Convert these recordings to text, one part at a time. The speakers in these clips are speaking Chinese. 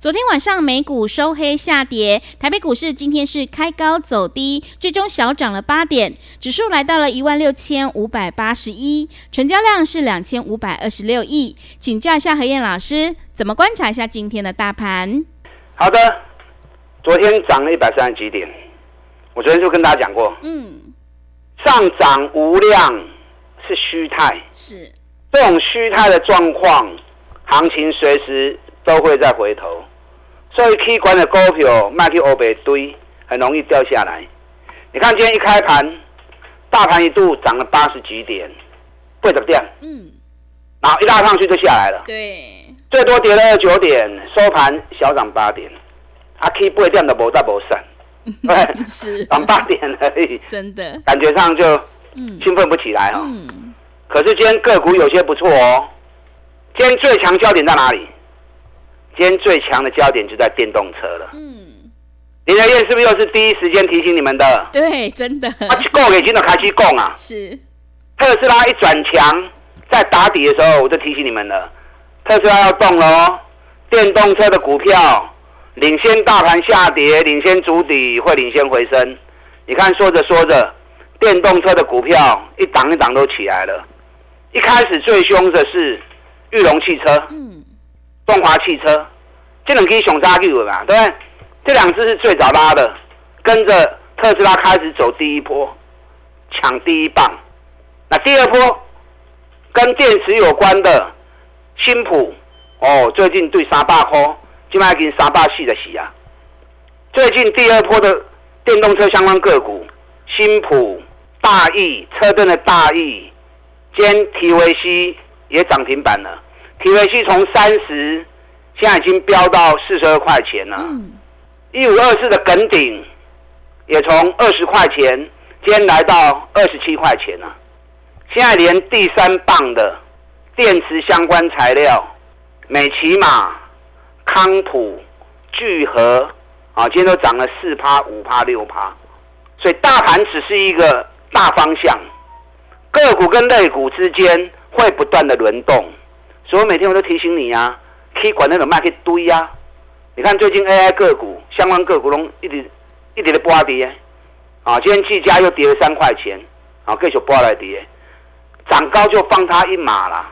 昨天晚上美股收黑下跌，台北股市今天是开高走低，最终小涨了八点，指数来到了一万六千五百八十一，成交量是两千五百二十六亿。请教一下何燕老师，怎么观察一下今天的大盘？好的，昨天涨了一百三十几点，我昨天就跟大家讲过，嗯，上涨无量是虚态，是这种虚态的状况，行情随时都会再回头。所以，K 管的股票卖去欧北堆，很容易掉下来。你看今天一开盘，大盘一度涨了八十几点，不怎么样？嗯，然后一拉上去就下来了。对，最多跌了二九点，收盘小涨八点。啊，K 不会掉的，无大无散，对，是涨八点而已，真的，感觉上就兴奋不起来哈、哦。嗯，可是今天个股有些不错哦。今天最强焦点在哪里？今天最强的焦点就在电动车了。嗯，林德燕是不是又是第一时间提醒你们的？对，真的。他去供给金的开机供啊。是。特斯拉一转强，在打底的时候，我就提醒你们了。特斯拉要动了哦。电动车的股票领先大盘下跌，领先主底，会领先回升。你看，说着说着，电动车的股票一档一档都起来了。一开始最凶的是裕隆汽车。嗯。中华汽车，这两支熊扎 Q 嘛，对不对？这两支是最早拉的，跟着特斯拉开始走第一波，抢第一棒。那第二波跟电池有关的，新普哦，最近对三百块，今麦跟三百四的洗啊。最近第二波的电动车相关个股，新普、大益、车灯的大益，兼 TVC 也涨停板了。TVC 从三十，现在已经飙到四十二块钱了。一五二四的耿鼎也从二十块钱，今天来到二十七块钱了。现在连第三棒的电池相关材料，美琪玛、康普、聚合啊，今天都涨了四趴、五趴、六趴。所以大盘只是一个大方向，个股跟类股之间会不断的轮动。所以每天我都提醒你啊，可以管那种卖可以堆呀。你看最近 AI 个股相关个股都一直一直的波跌，啊，今天技嘉又跌了三块钱，啊，继续波来跌，涨高就放他一马啦，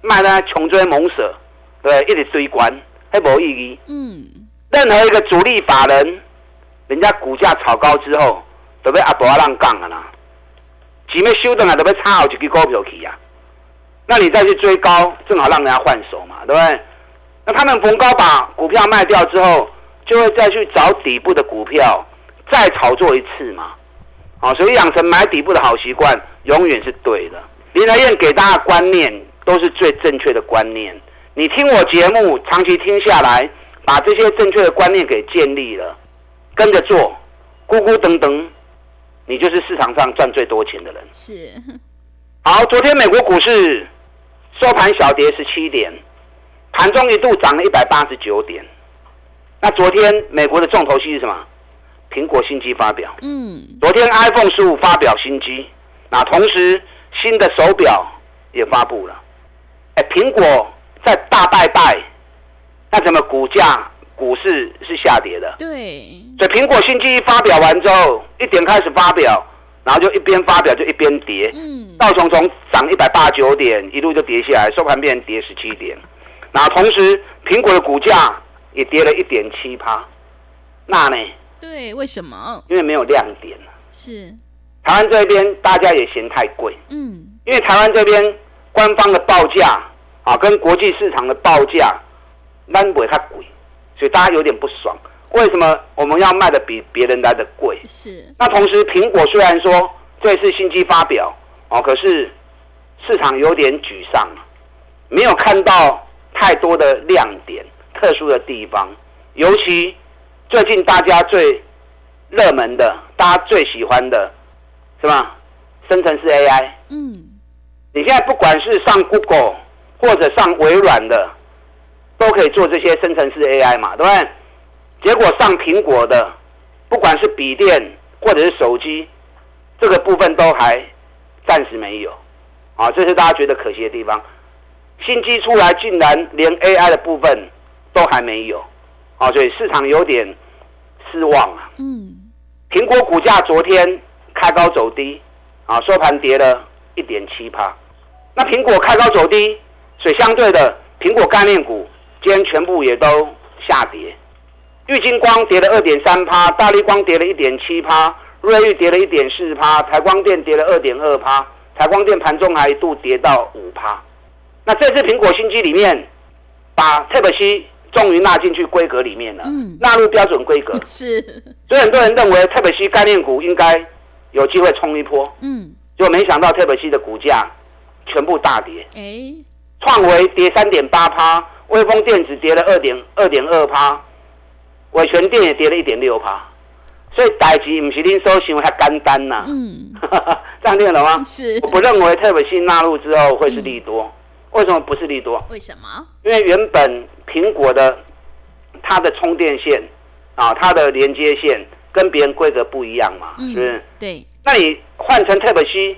卖呢穷追猛舍，对，一直追关，还无意义。嗯，任何一个主力法人，人家股价炒高之后，都被阿伯阿浪杠了啦，只要修的啊，都被插好几支股票去呀。那你再去追高，正好让人家换手嘛，对不对？那他们逢高把股票卖掉之后，就会再去找底部的股票，再炒作一次嘛。好，所以养成买底部的好习惯，永远是对的。林来燕给大家观念都是最正确的观念。你听我节目，长期听下来，把这些正确的观念给建立了，跟着做，咕咕噔噔，你就是市场上赚最多钱的人。是。好，昨天美国股市。收盘小跌十七点，盘中一度涨了一百八十九点。那昨天美国的重头戏是什么？苹果新机发表。嗯。昨天 iPhone 十五发表新机，那同时新的手表也发布了。哎，苹果在大拜拜，那怎么股价股市是下跌的？对。所以苹果新机发表完之后，一点开始发表。然后就一边发表就一边跌，嗯，道琼从涨一百八十九点一路就跌下来，收盘变跌十七点。然后同时苹果的股价也跌了一点七趴，那呢？对，为什么？因为没有亮点。是。台湾这边大家也嫌太贵，嗯，因为台湾这边官方的报价啊，跟国际市场的报价，那不会太贵，所以大家有点不爽。为什么我们要卖的比别人来的贵？是。那同时，苹果虽然说这次新机发表哦，可是市场有点沮丧，没有看到太多的亮点、特殊的地方。尤其最近大家最热门的、大家最喜欢的，是吧？生成式 AI。嗯。你现在不管是上 Google 或者上微软的，都可以做这些生成式 AI 嘛，对不对？结果上苹果的，不管是笔电或者是手机，这个部分都还暂时没有，啊，这是大家觉得可惜的地方。新机出来竟然连 AI 的部分都还没有，啊，所以市场有点失望啊。嗯。苹果股价昨天开高走低，啊，收盘跌了一点七趴。那苹果开高走低，所以相对的苹果概念股今天全部也都下跌。玉金光跌了二点三趴，大力光跌了一点七趴，瑞昱跌了一点四趴，台光电跌了二点二趴，台光电盘中还一度跌到五趴。那这次苹果新机里面，把 Type-C 终于纳进去规格里面了，纳入标准规格。是，所以很多人认为 Type-C 概念股应该有机会冲一波。嗯，结果没想到 Type-C 的股价全部大跌。哎，创维跌三点八趴，微风电子跌了二点二点二趴。伟全电也跌了一点六趴，所以代志不是您所想的那么简单呐。嗯，这样听懂吗？是。我不认为 Type-C 纳入之后会是利多，嗯，为什么不是利多？为什么？因为原本苹果的它的充电线啊，它的连接线跟别人规格不一样嘛，嗯，是不是？对。那你换成 Type-C。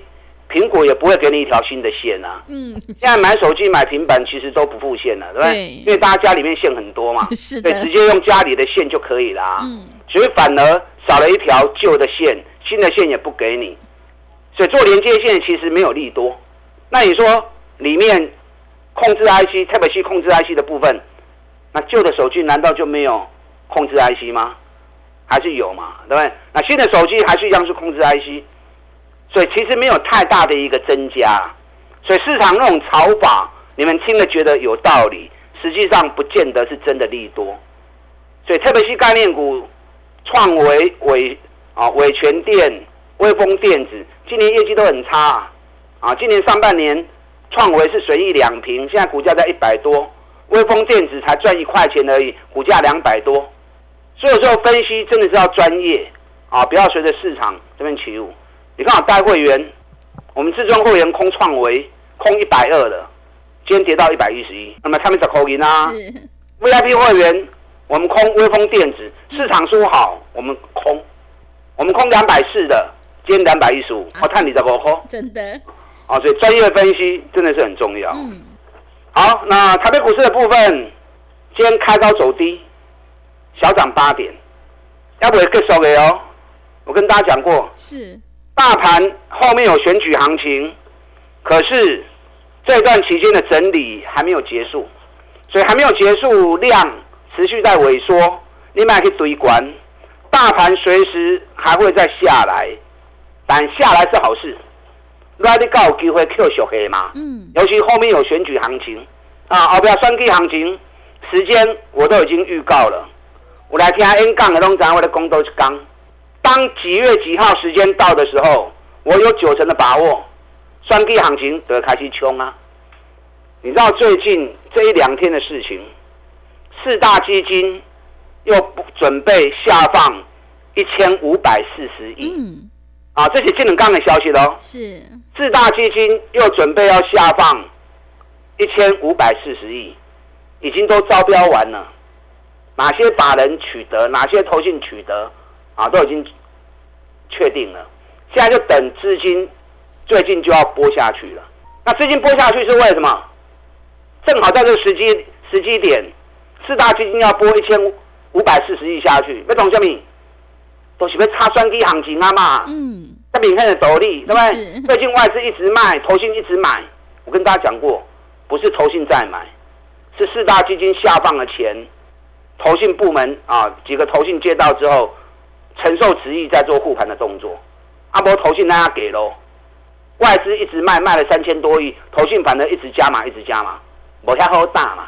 苹果也不会给你一条新的线啊。嗯，现在买手机、买平板其实都不付线了，对不对？对，因为大家家里面线很多嘛，是的，对，直接用家里的线就可以了。嗯，所以反而少了一条旧的线，新的线也不给你，所以做连接线其实没有利多。那你说里面控制 IC、特别是控制 IC 的部分，那旧的手机难道就没有控制 IC 吗？还是有嘛，对不对？那新的手机还是一样是控制 IC。所以其实没有太大的一个增加，所以市场那种炒法，你们听了觉得有道理，实际上不见得是真的利多。所以特别是概念股，创维、伟啊、伟全电、威锋电子，今年业绩都很差啊。今年上半年，创维是随意两平，现在股价在一百多，威锋电子才赚一块钱而已，股价两百多。所以说分析真的是要专业啊，不要随着市场这边起舞。你看我带会员，我们自装会员空创维空一百二的，今天跌到一百一十一，那么他们在扣银啊。VIP 会员，我们空微风电子，市场说好，我们空，我们空两百四的，今天两百一十五，我看你的不空？真的。啊，所以专业分析真的是很重要。嗯。好，那台北股市的部分，今天开高走低，小涨八点，要不要结束的哦？我跟大家讲过。是。大盘后面有选举行情，可是这段期间的整理还没有结束，所以还没有结束，量持续在萎缩。你买去堆关，大盘随时还会再下来，但下来是好事。那你够有机会 Q 小黑嘛？嗯，尤其后面有选举行情啊，后边选举行情时间我都已经预告了。我来听下 N 杠的东西，我的工都是刚。当几月几号时间到的时候，我有九成的把握，双 K 行情得开始冲啊！你知道最近这一两天的事情，四大基金又准备下放一千五百四十亿，嗯，啊，这是金冷刚的消息喽。是四大基金又准备要下放一千五百四十亿，已经都招标完了，哪些法人取得，哪些投信取得？啊，都已经确定了，现在就等资金最近就要拨下去了。那资金拨下去是为什么？正好在这个时机时机点，四大基金要拨一千五百四十亿下去，要懂什么？都是要插双击行情啊嘛。嗯。那明天的斗笠，对不对？最近外资一直卖，投信一直买。我跟大家讲过，不是投信在买，是四大基金下放了钱，投信部门啊几个投信接到之后。承受值役在做护盘的动作，阿波投信大家给喽，外资一直卖，卖了三千多亿，投信反而一直加码，一直加码，我下好大嘛，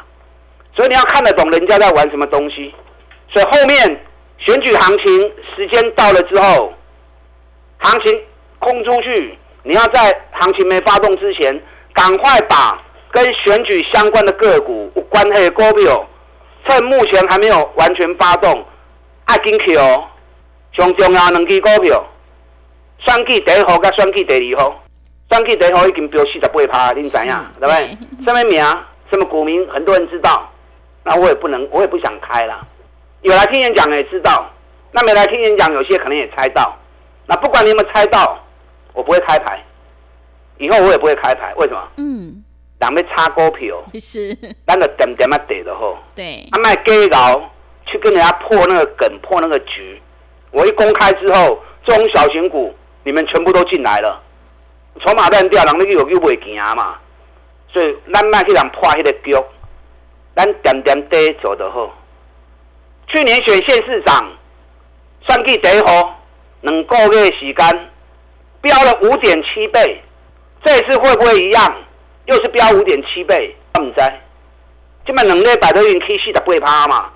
所以你要看得懂人家在玩什么东西，所以后面选举行情时间到了之后，行情空出去，你要在行情没发动之前，赶快把跟选举相关的个股有关系的股票，趁目前还没有完全发动，爱紧去哦。上重要两支股票，选举第一号跟选举第二号，选举第一号已经飙四十八趴，你知影对不对？什么名？什么股民？很多人知道，那我也不能，我也不想开了。有来听演讲的也知道，那没来听演讲，有些可能也猜到。那不管你有没有猜到，我不会开牌，以后我也不会开牌。为什么？嗯，两边差股票，是，咱就点点啊跌的好。对，他卖鸡佬去跟人家破那个梗，破那个局。我一公开之后，中小型股你们全部都进来了，筹码断掉，人那个有又不会行嘛。所以咱卖去人破那个局，咱点点跌走的好。去年选县市长，算计第一号，两个月时间飙了五点七倍，这次会不会一样？又是飙五点七倍？我唔知，这么两礼拜都已经起四十八趴嘛。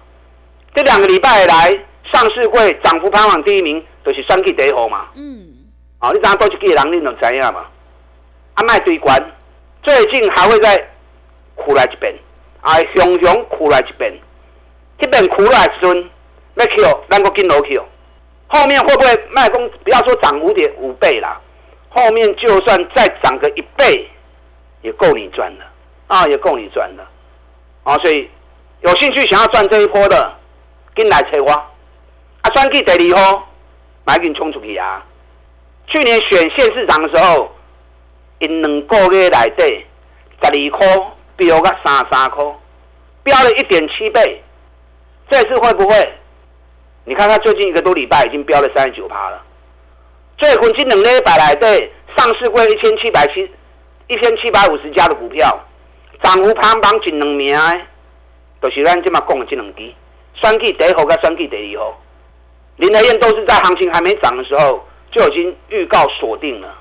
这两个礼拜来，上市会涨幅排行第一名就是算计第一号嘛。嗯。哦，你知道多几个人你都知影嘛？阿麦堆关，最近还会再苦来一遍，啊，熊熊苦来一遍。这边苦来顺，要 Q，咱个跟楼 Q，后面会不会卖公？不要说涨五点五倍啦，后面就算再涨个一倍，也够你赚的啊，也够你赚的啊！所以有兴趣想要赚这一波的，跟来催我。啊，选举第二号，买紧冲出去啊！去年选县市长的时候，因两个月内底十二块飙个三三块，飙了一点七倍。这次会不会？你看他最近一个多礼拜已经飙了三十九趴了。最近这两礼拜来对上市过一千七百七一千七百五十家的股票，涨幅排行榜前两名的，就是咱这么讲的这两支，选举第一号跟选举第二号，林德彦都是在行情还没涨的时候就已经预告锁定了。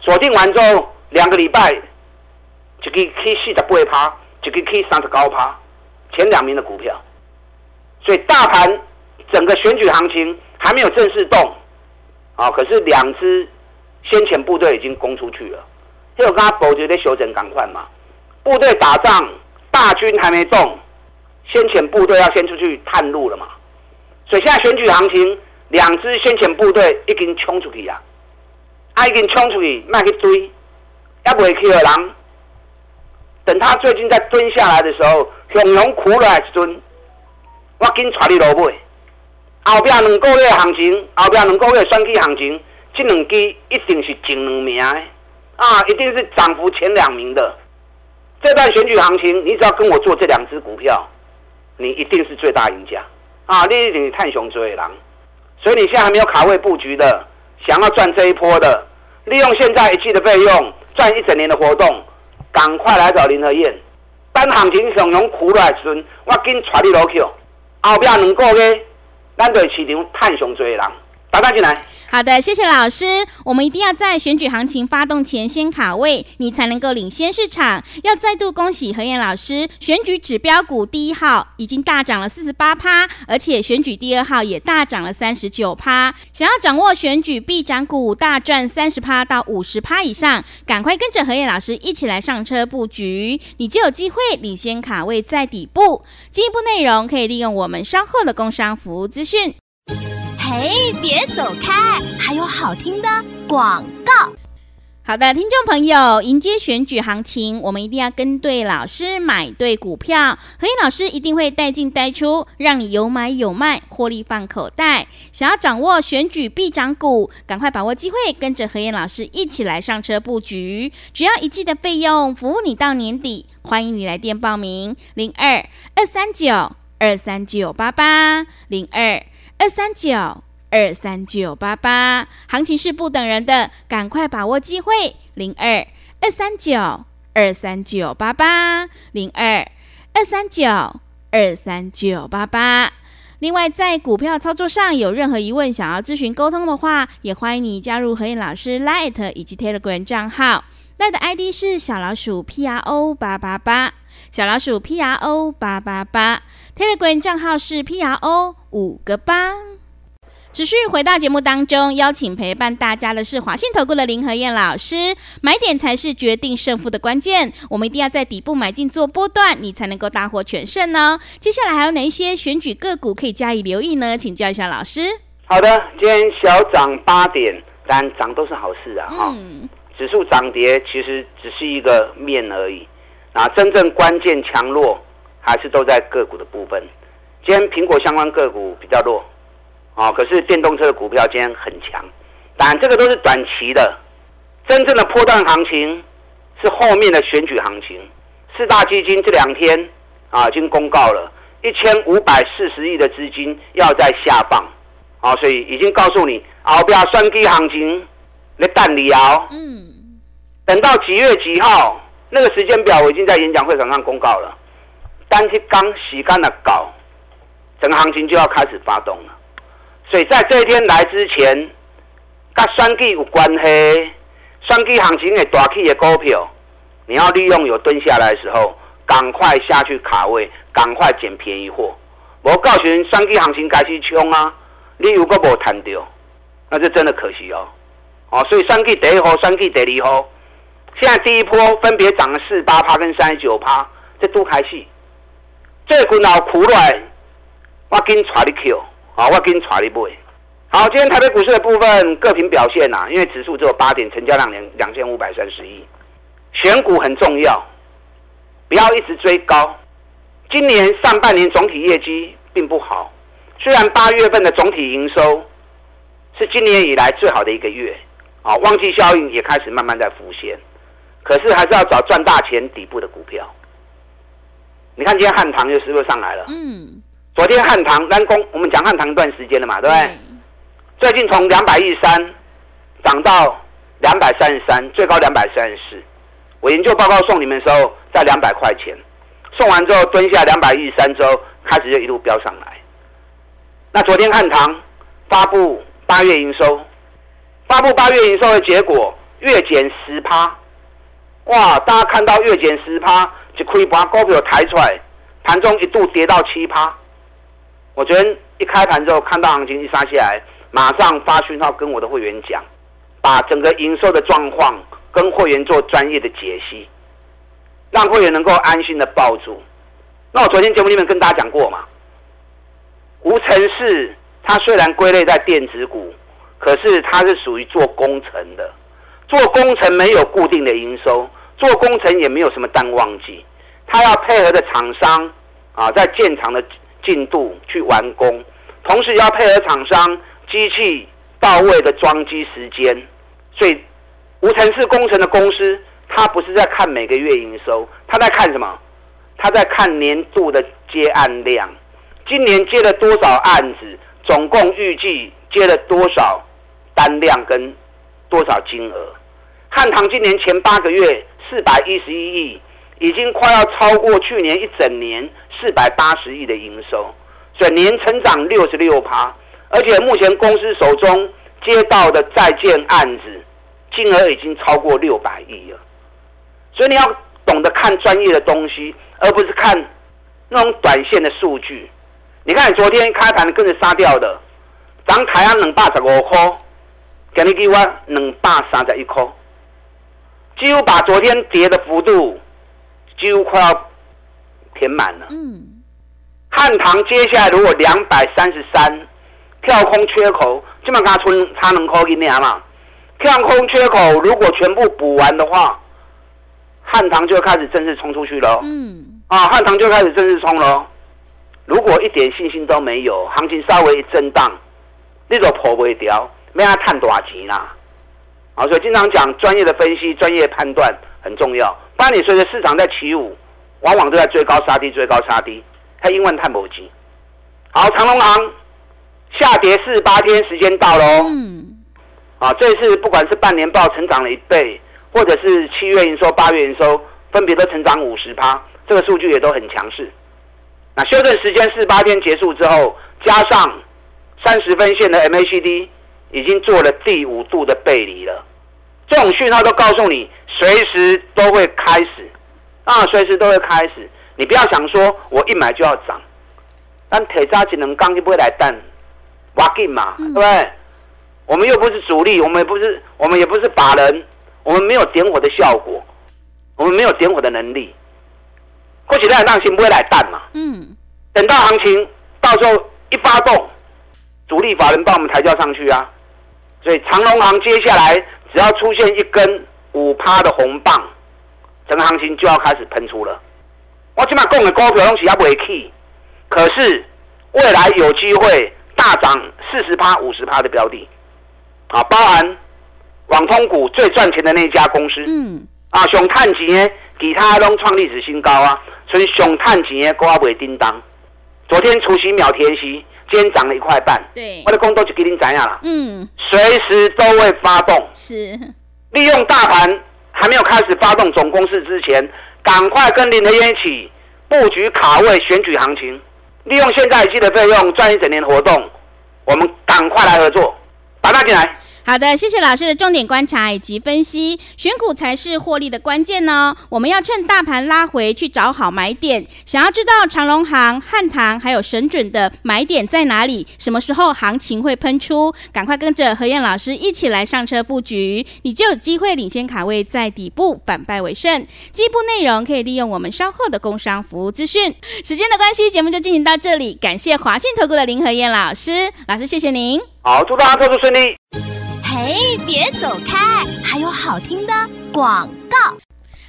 锁定完之后两个礼拜，一个 K 四十八趴，一个 K 三十九趴，前两名的股票。所以大盘整个选举行情还没有正式动，啊，可是两支先遣部队已经攻出去了。就刚刚保觉得休整赶快嘛，部队打仗，大军还没动，先遣部队要先出去探路了嘛。所以现在选举行情，两支先遣部队已经冲出去啊，他已经冲出去，卖去追，要不去的人，等他最近在蹲下来的时候，熊熊苦来一尊。我紧带你落尾，后边两个月行情，后边两个月选举行情，这两支一定是前两名的啊，一定是涨幅前两名的。这段选举行情，你只要跟我做这两支股票，你一定是最大赢家啊！你一定是探熊追尾狼，所以你现在还没有卡位布局的，想要赚这一波的，利用现在一季的费用赚一整年的活动，赶快来找林和燕。等行情上涌苦来时，我紧揣你落去。后边两个月，咱对市场探熊追人，大家进来。好的，谢谢老师。我们一定要在选举行情发动前先卡位，你才能够领先市场。要再度恭喜何燕老师，选举指标股第一号已经大涨了四十八趴，而且选举第二号也大涨了三十九趴。想要掌握选举必涨股大赚三十趴到五十趴以上，赶快跟着何燕老师一起来上车布局，你就有机会领先卡位在底部。进一步内容可以利用我们稍后的工商服务资讯。嘿，别走开，还有好听的广告。好的，听众朋友，迎接选举行情，我们一定要跟对老师，买对股票。何燕老师一定会带进带出，让你有买有卖，获利放口袋。想要掌握选举必涨股，赶快把握机会，跟着何燕老师一起来上车布局。只要一季的费用，服务你到年底。欢迎你来电报名：零二二三九二三九八八零二二三九。二三九八八，行情是不等人的，赶快把握机会。零二二三九二三九八八，零二二三九二三九八八。另外，在股票操作上有任何疑问，想要咨询沟通的话，也欢迎你加入何燕老师 Light 以及 Telegram 账号。Line 的 ID 是小老鼠 P R O 八八八，小老鼠 P R O 八八八。Telegram 账号是 P R O 五个八。持续回到节目当中，邀请陪伴大家的是华信投顾的林和燕老师。买点才是决定胜负的关键，我们一定要在底部买进做波段，你才能够大获全胜呢。接下来还有哪一些选举个股可以加以留意呢？请教一下老师。好的，今天小涨八点，但涨都是好事啊。哈、嗯，指数涨跌其实只是一个面而已，啊，真正关键强弱还是都在个股的部分。今天苹果相关个股比较弱。哦，可是电动车的股票今天很强，当然这个都是短期的，真正的波段行情是后面的选举行情。四大基金这两天啊已经公告了，一千五百四十亿的资金要在下放，啊，所以已经告诉你，后边选举行情你等你熬，嗯，等到几月几号那个时间表我已经在演讲会场上公告了，单去刚洗干的搞，整个行情就要开始发动了。所以在这一天来之前，跟选举有关系，选举行情的大起的股票，你要利用有蹲下来的时候，赶快下去卡位，赶快捡便宜货。我告诉你，选举行情开始冲啊，你如果没有谈到，那就真的可惜哦。哦，所以三季第一号，选举第二号，现在第一波分别涨了四八趴跟三十九趴，这都开始。这股脑苦来，我给你带你去。好，我给你传一步。好，今天台北股市的部分各凭表现呐、啊，因为指数只有八点，成交量两两千五百三十亿。选股很重要，不要一直追高。今年上半年总体业绩并不好，虽然八月份的总体营收是今年以来最好的一个月，啊，旺季效应也开始慢慢在浮现，可是还是要找赚大钱底部的股票。你看今天汉唐又是不是上来了？嗯。昨天汉唐单公，我们讲汉唐一段时间了嘛，对不对？嗯、最近从两百一十三涨到两百三十三，最高两百三十四。我研究报告送你们的时候在两百块钱，送完之后蹲下两百一十三之后，开始就一路飙上来。那昨天汉唐发布八月营收，发布八月营收的结果月减十趴，哇！大家看到月减十趴，就可以把股票抬出来，盘中一度跌到七趴。我昨天一开盘之后，看到行情一杀下来，马上发讯号跟我的会员讲，把整个营收的状况跟会员做专业的解析，让会员能够安心的抱住。那我昨天节目里面跟大家讲过嘛，无尘室它虽然归类在电子股，可是它是属于做工程的，做工程没有固定的营收，做工程也没有什么淡旺季，它要配合的厂商啊，在建厂的。进度去完工，同时要配合厂商机器到位的装机时间，所以无尘室工程的公司，他不是在看每个月营收，他在看什么？他在看年度的接案量，今年接了多少案子，总共预计接了多少单量跟多少金额？汉唐今年前八个月四百一十一亿。已经快要超过去年一整年四百八十亿的营收，所以年成长六十六趴，而且目前公司手中接到的在建案子金额已经超过六百亿了。所以你要懂得看专业的东西，而不是看那种短线的数据。你看昨天开盘跟着杀掉的，涨台湾两百十五块，今日给我两百三十一块，几乎把昨天跌的幅度。几乎快要填满了。嗯，汉唐接下来如果两百三十三跳空缺口，基本上存差能扣一年嘛。跳空缺口如果全部补完的话，汉唐就开始正式冲出去了。嗯，啊，汉唐就开始正式冲了。如果一点信心都没有，行情稍微一震荡，那种破不会掉，没他探多少钱啦。啊，所以经常讲专业的分析、专业判断很重要。不然你随着市场在起舞，往往都在追高杀低，追高杀低，它英文太磨叽。好，长隆行下跌四十八天，时间到了哦。嗯。啊，这次不管是半年报成长了一倍，或者是七月营收、八月营收分别都成长五十趴，这个数据也都很强势。那修正时间四十八天结束之后，加上三十分线的 MACD 已经做了第五度的背离了。这种讯号都告诉你，随时都会开始，啊，随时都会开始。你不要想说我一买就要涨，但铁渣只能刚就不会来蛋，挖进嘛，对不对？我们又不是主力，我们也不是，我们也不是法人，我们没有点火的效果，我们没有点火的能力。或许那让心不会来淡嘛，嗯，等到行情到时候一发动，主力法人帮我们抬轿上去啊，所以长隆行接下来只要出现一根五趴的红棒，整个行情就要开始喷出了。我起码供的股票东西要不会起，可是未来有机会大涨四十趴、五十趴的标的，啊，包含网通股最赚钱的那家公司，嗯，啊，熊探钱，其他都创历史新高啊，所以熊探钱的股不会叮当。昨天除夕秒天息，今天涨了一块半，对，我的工作就给你怎样了，嗯，随时都会发动，是。利用大盘还没有开始发动总攻势之前。赶快跟林德燕一起布局卡位选举行情，利用现在积的费用赚一整年活动，我们赶快来合作，打大进来。好的，谢谢老师的重点观察以及分析，选股才是获利的关键呢。我们要趁大盘拉回去找好买点。想要知道长隆行、汉唐还有神准的买点在哪里？什么时候行情会喷出？赶快跟着何燕老师一起来上车布局，你就有机会领先卡位在底部，反败为胜。进一步内容可以利用我们稍后的工商服务资讯。时间的关系，节目就进行到这里，感谢华信投顾的林何燕老师，老师谢谢您。好，祝大家投资顺利。嘿，别走开！还有好听的广告。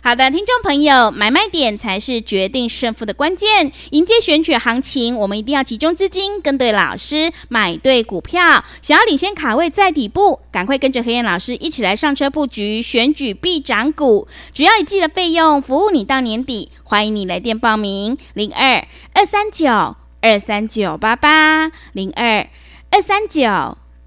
好的，听众朋友，买卖点才是决定胜负的关键。迎接选举行情，我们一定要集中资金，跟对老师，买对股票。想要领先卡位在底部，赶快跟着和彦老师一起来上车布局选举必涨股。只要一季的费用，服务你到年底。欢迎你来电报名：零二二三九二三九八八零二二三九。